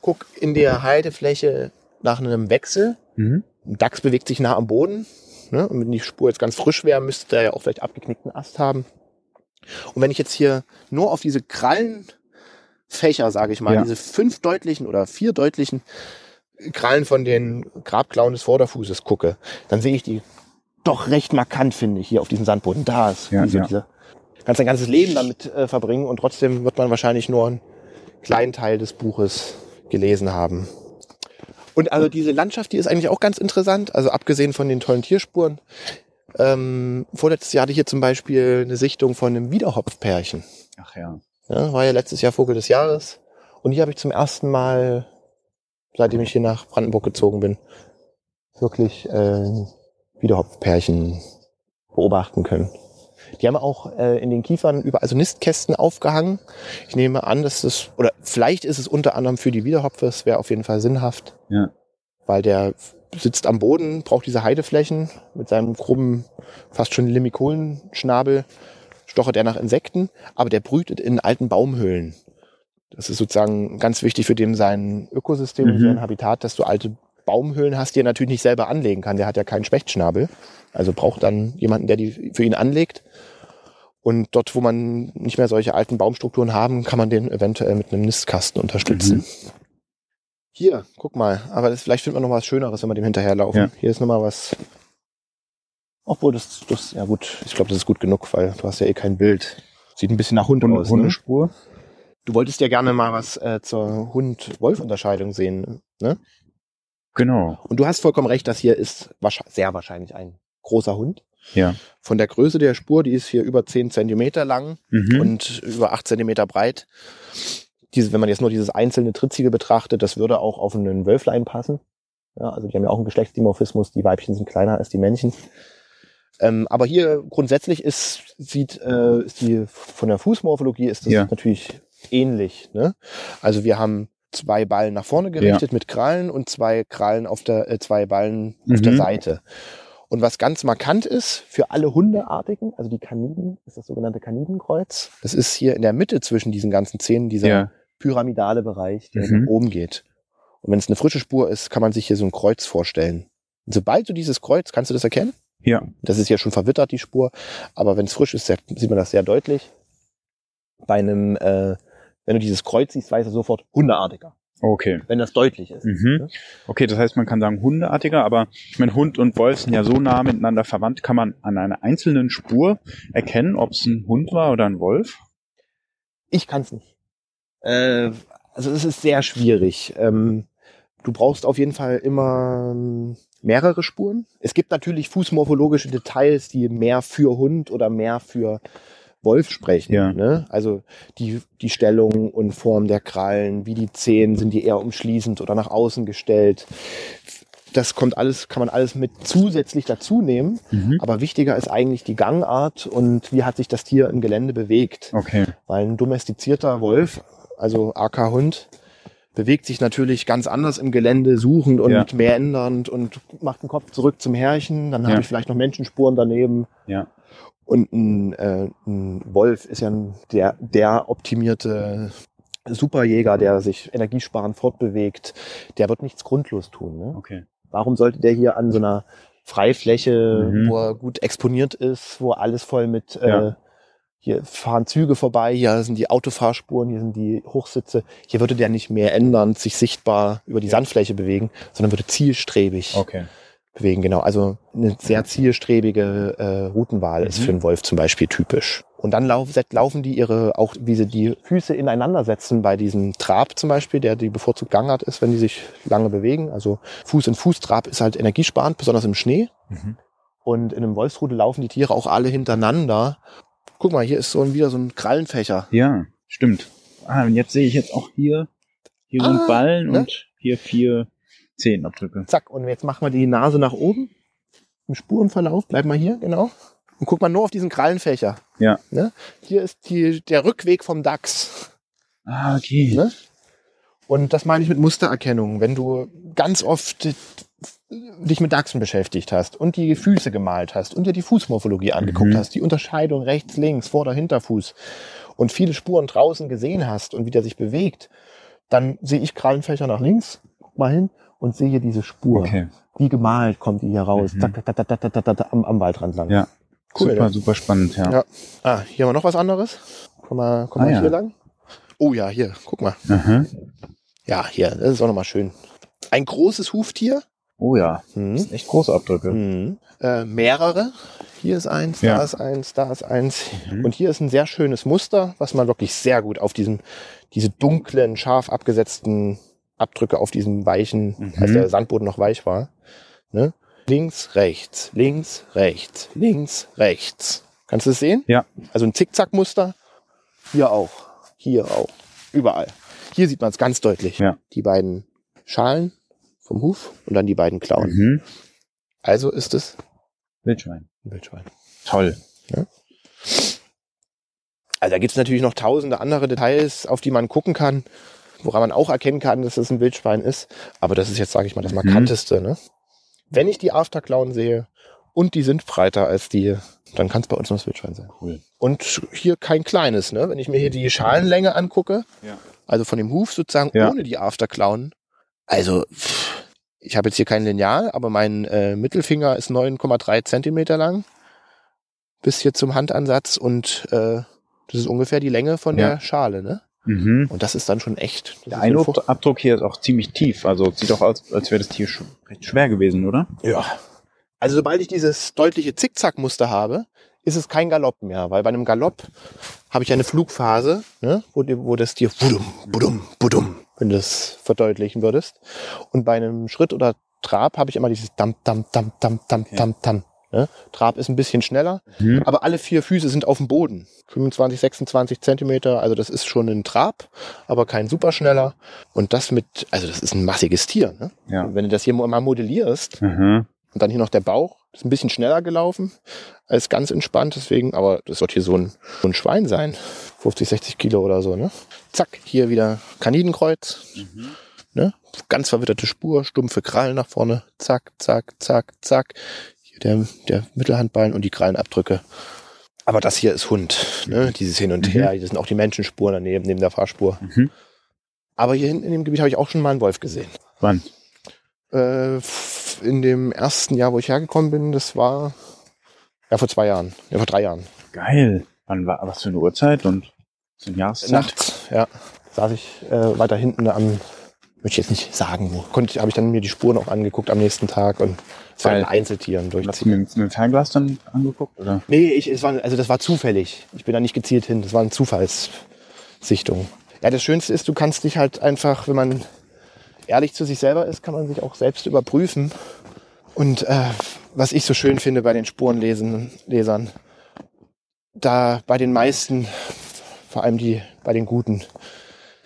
Speaker 2: Guck in der Heidefläche nach einem Wechsel. Mhm. Ein Dachs bewegt sich nah am Boden. Ne? Und wenn die Spur jetzt ganz frisch wäre, müsste der ja auch vielleicht abgeknickten Ast haben. Und wenn ich jetzt hier nur auf diese Krallen Fächer, sage ich mal,
Speaker 1: Ja.
Speaker 2: diese fünf deutlichen oder vier deutlichen Krallen von den Grabklauen des Vorderfußes gucke, dann sehe ich die doch recht markant, finde ich, hier auf diesem Sandboden. Da ist
Speaker 1: Ja,
Speaker 2: diese,
Speaker 1: ja.
Speaker 2: diese kannst dein ganzes Leben damit äh, verbringen und trotzdem wird man wahrscheinlich nur einen kleinen Teil des Buches gelesen haben. Und also diese Landschaft, die ist eigentlich auch ganz interessant. Also abgesehen von den tollen Tierspuren. Ähm, vorletztes Jahr hatte ich hier zum Beispiel eine Sichtung von einem Wiederhopfpärchen.
Speaker 1: Ach ja.
Speaker 2: Ja, war ja letztes Jahr Vogel des Jahres. Und hier habe ich zum ersten Mal, seitdem ich hier nach Brandenburg gezogen bin, wirklich äh, Wiederhopfpärchen beobachten können. Die haben auch äh, in den Kiefern überall so Nistkästen aufgehangen. Ich nehme an, dass das, oder vielleicht ist es unter anderem für die Wiederhopfe, es wäre auf jeden Fall sinnhaft.
Speaker 1: Ja.
Speaker 2: Weil der sitzt am Boden, braucht diese Heideflächen mit seinem krummen, fast schon Limikolenschnabel, stochert er nach Insekten, aber der brütet in alten Baumhöhlen. Das ist sozusagen ganz wichtig für den sein Ökosystem und
Speaker 1: Mhm.
Speaker 2: sein Habitat, dass du alte Baumhöhlen hast, die er natürlich nicht selber anlegen kann. Der hat ja keinen Spechtschnabel. Also braucht dann jemanden, der die für ihn anlegt. Und dort, wo man nicht mehr solche alten Baumstrukturen haben, kann man den eventuell mit einem Nistkasten unterstützen.
Speaker 1: Mhm.
Speaker 2: Hier, guck mal. Aber das, vielleicht findet man noch was Schöneres, wenn wir dem hinterherlaufen.
Speaker 1: Ja.
Speaker 2: Hier ist noch mal was. Obwohl, das, das, ja gut, ich glaube, das ist gut genug, weil du hast ja eh kein Bild. Sieht ein bisschen nach Hund
Speaker 1: Hund,
Speaker 2: aus. Ne? Du wolltest ja gerne mal was äh, zur Hund-Wolf-Unterscheidung sehen. Ne?
Speaker 1: Genau.
Speaker 2: Und du hast vollkommen recht, das hier ist wahrscheinlich, sehr wahrscheinlich ein großer Hund.
Speaker 1: Ja.
Speaker 2: Von der Größe der Spur, die ist hier über 10 Zentimeter lang
Speaker 1: Mhm.
Speaker 2: und über 8 Zentimeter breit. Diese, wenn man jetzt nur dieses einzelne Trittsiegel betrachtet, das würde auch auf einen Wölflein passen. Ja, also die haben ja auch einen Geschlechtsdimorphismus, die Weibchen sind kleiner als die Männchen. Ähm, aber hier grundsätzlich ist, sieht, äh, ist die, von der Fußmorphologie ist das
Speaker 1: Ja.
Speaker 2: natürlich ähnlich. Ne? Also wir haben zwei Ballen nach vorne gerichtet mit Krallen und zwei Krallen auf der, äh, zwei Ballen auf
Speaker 1: Mhm.
Speaker 2: der Seite. Und was ganz markant ist für alle Hundeartigen, also die Kaniden, ist das sogenannte Kanidenkreuz. Das ist hier in der Mitte zwischen diesen ganzen Zähnen dieser
Speaker 1: Ja.
Speaker 2: pyramidale Bereich, der
Speaker 1: Mhm.
Speaker 2: nach oben geht. Und wenn es eine frische Spur ist, kann man sich hier so ein Kreuz vorstellen. Und sobald du dieses Kreuz, kannst du das erkennen?
Speaker 1: Ja.
Speaker 2: Das ist ja schon verwittert, die Spur. Aber wenn es frisch ist, sieht man das sehr deutlich. Bei einem, äh, wenn du dieses Kreuz siehst, weißt du sofort Hundeartiger.
Speaker 1: Okay.
Speaker 2: Wenn das deutlich ist.
Speaker 1: Mhm. Okay, das heißt, man kann sagen Hundeartiger, aber ich meine, Hund und Wolf sind ja so nah miteinander verwandt. Kann man an einer einzelnen Spur erkennen, ob es ein Hund war oder ein Wolf?
Speaker 2: Ich kann es nicht. Äh, also es ist sehr schwierig. Ähm, du brauchst auf jeden Fall immer ähm, mehrere Spuren. Es gibt natürlich fußmorphologische Details, die mehr für Hund oder mehr für Wolf sprechen.
Speaker 1: Ja.
Speaker 2: Ne? Also die, die Stellung und Form der Krallen, wie die Zehen, sind die eher umschließend oder nach außen gestellt. Das kommt alles, kann man alles mit zusätzlich dazu nehmen.
Speaker 1: Mhm.
Speaker 2: Aber wichtiger ist eigentlich die Gangart und wie hat sich das Tier im Gelände bewegt.
Speaker 1: Okay.
Speaker 2: Weil ein domestizierter Wolf, also AK-Hund, bewegt sich natürlich ganz anders im Gelände, suchend und
Speaker 1: Ja.
Speaker 2: mehr ändernd und macht den Kopf zurück zum Herrchen. Dann
Speaker 1: Ja.
Speaker 2: habe ich vielleicht noch Menschenspuren daneben.
Speaker 1: Ja.
Speaker 2: Und ein, äh, ein Wolf ist ja ein, der, der optimierte Superjäger, der sich energiesparend fortbewegt. Der wird nichts grundlos tun. Ne?
Speaker 1: Okay.
Speaker 2: Warum sollte der hier an so einer Freifläche,
Speaker 1: Mhm.
Speaker 2: wo er gut exponiert ist, wo alles voll mit,
Speaker 1: Ja.
Speaker 2: äh, hier fahren Züge vorbei, hier sind die Autofahrspuren, hier sind die Hochsitze. Hier würde der nicht mehr ändern, sich sichtbar über die Sandfläche bewegen, sondern würde zielstrebig
Speaker 1: Okay.
Speaker 2: Bewegen. Genau, also eine sehr zielstrebige äh, Routenwahl ist
Speaker 1: Mhm.
Speaker 2: für einen Wolf zum Beispiel typisch. Und dann lauf, laufen die ihre, auch wie sie die Füße ineinander setzen bei diesem Trab zum Beispiel, der die bevorzugt Gangart ist, wenn die sich lange bewegen. Also Fuß in Fußtrab ist halt energiesparend, besonders im Schnee.
Speaker 1: Mhm.
Speaker 2: Und in einem Wolfsrudel laufen die Tiere auch alle hintereinander. Guck mal, hier ist so ein, wieder so ein Krallenfächer.
Speaker 1: Ja, stimmt. Ah, und jetzt sehe ich jetzt auch hier, hier sind
Speaker 2: Ah,
Speaker 1: Ballen
Speaker 2: ne?
Speaker 1: und hier vier Zehenabdrücke.
Speaker 2: Zack, und jetzt machen wir die Nase nach oben im Spurenverlauf. Bleib mal hier, genau. Und guck mal nur auf diesen Krallenfächer.
Speaker 1: Ja.
Speaker 2: Ne? Hier ist die, der Rückweg vom Dachs.
Speaker 1: Ah, okay.
Speaker 2: Ne? Und das meine ich mit Mustererkennung. Wenn du ganz oft dich mit Dachsen beschäftigt hast und die Füße gemalt hast und dir die Fußmorphologie angeguckt
Speaker 1: Mhm.
Speaker 2: hast, die Unterscheidung rechts, links, Vorder-, Hinterfuß und viele Spuren draußen gesehen hast und wie der sich bewegt, dann sehe ich Krallenfächer nach links, guck mal hin und sehe hier diese Spur.
Speaker 1: Okay.
Speaker 2: Wie gemalt kommt die hier raus,
Speaker 1: Mhm.
Speaker 2: zack, am, am Waldrand lang.
Speaker 1: Ja.
Speaker 2: Cool,
Speaker 1: super, super spannend, ja.
Speaker 2: Ja. Ah, hier haben wir noch was anderes. Komm mal, komm
Speaker 1: Ah,
Speaker 2: mal
Speaker 1: ja.
Speaker 2: hier lang. Oh ja, hier, guck mal.
Speaker 1: Aha.
Speaker 2: Ja, hier, das ist auch nochmal schön. Ein großes Huftier.
Speaker 1: Oh ja.
Speaker 2: Mhm.
Speaker 1: Das sind echt große Abdrücke.
Speaker 2: Mhm. Äh, mehrere. Hier ist eins,
Speaker 1: Ja.
Speaker 2: da ist eins, da ist eins.
Speaker 1: Mhm.
Speaker 2: Und hier ist ein sehr schönes Muster, was man wirklich sehr gut auf diesen, diese dunklen, scharf abgesetzten Abdrücke auf diesem weichen,
Speaker 1: Mhm.
Speaker 2: als der Sandboden noch weich war. Ne? Links, rechts, links, rechts, links, rechts. Kannst du es sehen?
Speaker 1: Ja.
Speaker 2: Also ein Zickzackmuster. Hier auch. Hier auch. Überall. Hier sieht man es ganz deutlich.
Speaker 1: Ja.
Speaker 2: Die beiden Schalen vom Huf und dann die beiden Klauen.
Speaker 1: Mhm.
Speaker 2: Also ist es
Speaker 1: Wildschwein.
Speaker 2: ein Wildschwein.
Speaker 1: Toll.
Speaker 2: Also da gibt's natürlich noch tausende andere Details, auf die man gucken kann, woran man auch erkennen kann, dass es ein Wildschwein ist. Aber das ist jetzt, sage ich mal, das
Speaker 1: Mhm.
Speaker 2: markanteste. Ne? Wenn ich die Afterclown sehe und die sind breiter als die, dann kann es bei uns noch das Wildschwein sein.
Speaker 1: Cool.
Speaker 2: Und hier kein kleines. Ne? Wenn ich mir hier die Schalenlänge angucke,
Speaker 1: Ja.
Speaker 2: also von dem Huf sozusagen
Speaker 1: Ja.
Speaker 2: ohne die Afterclown, also pff, ich habe jetzt hier kein Lineal, aber mein äh, Mittelfinger ist 9,3 Zentimeter lang bis hier zum Handansatz und äh, das ist ungefähr die Länge von
Speaker 1: Ja.
Speaker 2: der Schale, ne?
Speaker 1: Mhm.
Speaker 2: Und das ist dann schon echt.
Speaker 1: Der Abdruck hier ist auch ziemlich tief. Also sieht doch aus, als wäre das Tier sch recht schwer gewesen, oder?
Speaker 2: Ja. Also sobald ich dieses deutliche Zickzackmuster habe, ist es kein Galopp mehr, weil bei einem Galopp habe ich eine Flugphase, ne, wo, wo das Tier budum, budum, budum, wenn du das verdeutlichen würdest. Und bei einem Schritt oder Trab habe ich immer dieses Dam, Dam, Dam, Dam, Dam,
Speaker 1: Okay.
Speaker 2: Dam, Dam. Ne? Trab ist ein bisschen schneller,
Speaker 1: Mhm.
Speaker 2: aber alle vier Füße sind auf dem Boden. 25, 26 Zentimeter, also das ist schon ein Trab, aber kein superschneller. Und das mit, also das ist ein massiges Tier. Ne?
Speaker 1: Ja.
Speaker 2: Wenn du das hier mal modellierst,
Speaker 1: Mhm.
Speaker 2: und dann hier noch der Bauch. Ist ein bisschen schneller gelaufen als ganz entspannt. Deswegen, aber das wird hier so ein, so ein Schwein sein. 50, 60 Kilo oder so, ne? Zack, hier wieder Kanidenkreuz.
Speaker 1: Mhm.
Speaker 2: Ne? Ganz verwitterte Spur, stumpfe Krallen nach vorne. Zack, zack, zack, zack. Der, der Mittelhandballen und die Krallenabdrücke. Aber das hier ist Hund. Ne? Dieses Hin und
Speaker 1: Mhm.
Speaker 2: Her. Hier sind auch die Menschenspuren daneben, neben der Fahrspur.
Speaker 1: Mhm.
Speaker 2: Aber hier hinten in dem Gebiet habe ich auch schon mal einen Wolf gesehen.
Speaker 1: Wann?
Speaker 2: Äh, in dem ersten Jahr, wo ich hergekommen bin, das war ja vor zwei Jahren, ja vor drei Jahren.
Speaker 1: Geil. Wann war, was für eine Uhrzeit und so eine Jahreszeit?
Speaker 2: Nachts, ja. Saß ich äh, weiter hinten am, möchte ich jetzt nicht sagen, wo. Konnte, habe ich dann mir die Spuren auch angeguckt am nächsten Tag und es war
Speaker 1: Geil.
Speaker 2: ein Einzeltier und
Speaker 1: Hast du
Speaker 2: durchziehen.
Speaker 1: mir mit dem Fernglas dann angeguckt, oder?
Speaker 2: Nee, ich, es war, also das war zufällig. Ich bin da nicht gezielt hin. Das war eine Zufallssichtung. Ja, das Schönste ist, du kannst dich halt einfach, wenn man ehrlich zu sich selber ist, kann man sich auch selbst überprüfen. Und äh, was ich so schön finde bei den Spurenlesen, Lesern, da bei den meisten, vor allem die bei den Guten,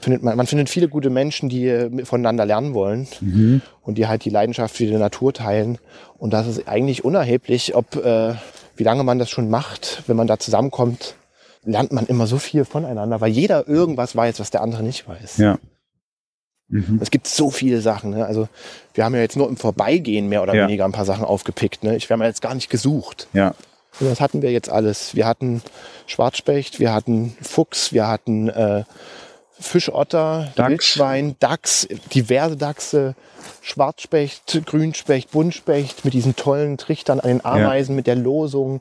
Speaker 2: findet man, man findet viele gute Menschen, die äh, voneinander lernen wollen
Speaker 1: Mhm.
Speaker 2: und die halt die Leidenschaft für die Natur teilen. Und das ist eigentlich unerheblich, ob äh, wie lange man das schon macht, wenn man da zusammenkommt, lernt man immer so viel voneinander, weil jeder irgendwas weiß, was der andere nicht weiß.
Speaker 1: Ja. Mhm.
Speaker 2: Es gibt so viele Sachen. Ne? Also wir haben ja jetzt nur im Vorbeigehen mehr oder
Speaker 1: Ja.
Speaker 2: weniger ein paar Sachen aufgepickt. Ne? Ich wir haben ja jetzt gar nicht gesucht.
Speaker 1: Ja.
Speaker 2: Und das hatten wir jetzt alles. Wir hatten Schwarzspecht, wir hatten Fuchs, wir hatten äh, Fischotter,
Speaker 1: Dachs.
Speaker 2: Wildschwein, Dachs, diverse Dachse, Schwarzspecht, Grünspecht, Buntspecht mit diesen tollen Trichtern an den Ameisen, mit der Losung.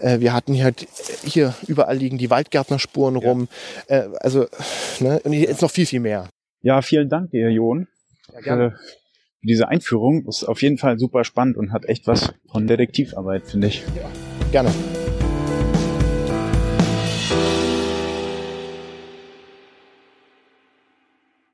Speaker 2: Äh, wir hatten hier, halt, hier überall liegen die Waldgärtnerspuren rum. Äh, also, ne, und jetzt noch viel, viel mehr.
Speaker 1: Ja, vielen Dank dir, Jon,
Speaker 2: Ja,
Speaker 1: für, für diese Einführung. Ist auf jeden Fall super spannend und hat echt was von Detektivarbeit, finde ich.
Speaker 2: Gerne.